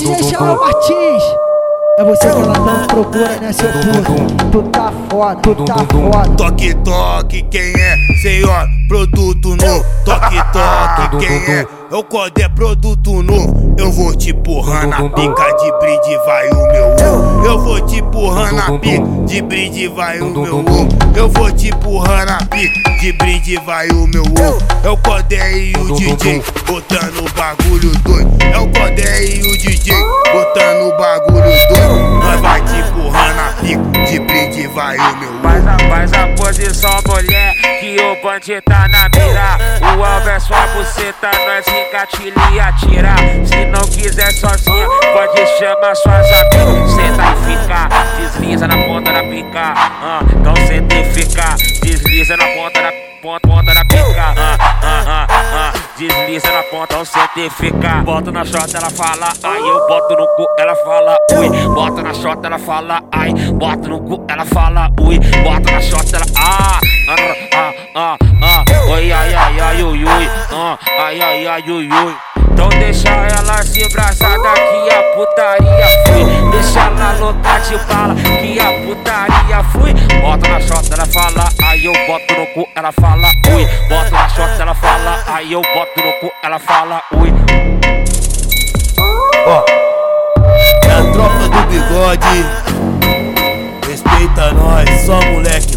DJ João Martins. É você que ela tanto procura, né, seu puto? Tu tá foda, tu tá foda. Toque, toque, quem é? Senhor, produto novo. Toque, toque, quem é? Eu codé produto novo. Eu vou te empurrar na pica de brinde, vai o meu. Eu vou te empurrar na pica de brinde, vai o meu ovo. Eu vou te empurrar na pica de brinde, vai o meu ovo. Eu codé e o DJ botando o bagulho doido. É o codé e o DJ botando o bagulho doido. Nós vai te empurrar na pica de brinde, vai o meu ovo. Faz a, faz a posição, mulher, que o bandido tá na mira. O alvo é sua buceta, nós engatilha e atira. Se não quiser sozinha, pode chamar suas amigas. Fica, desliza na ponta da pica. Ah, então senta e fica, desliza na ponta da ponta, ponta da pica. Ah, ah, ah, desliza na ponta, então senta e fica. Bota na chota, ela fala, ai, eu boto no cu, ela fala, ui. Bota na chota, ela fala, ai, bota no cu, ela fala, ui. Bota na chota, ela, ah, ah, ah, ah, ah. Oi, ai, ai, ai, ui, ui, ah, ai, ai, ai, ui, ui. Então deixa ela se braçada que a putaria fui. De bala que a putaria fui. Bota na chota, ela fala, aí eu boto no cu, ela fala, ui. Bota na chota, ela fala, aí eu boto no cu, ela fala, ui. Ó, é a tropa do bigode. Respeita nós, só moleque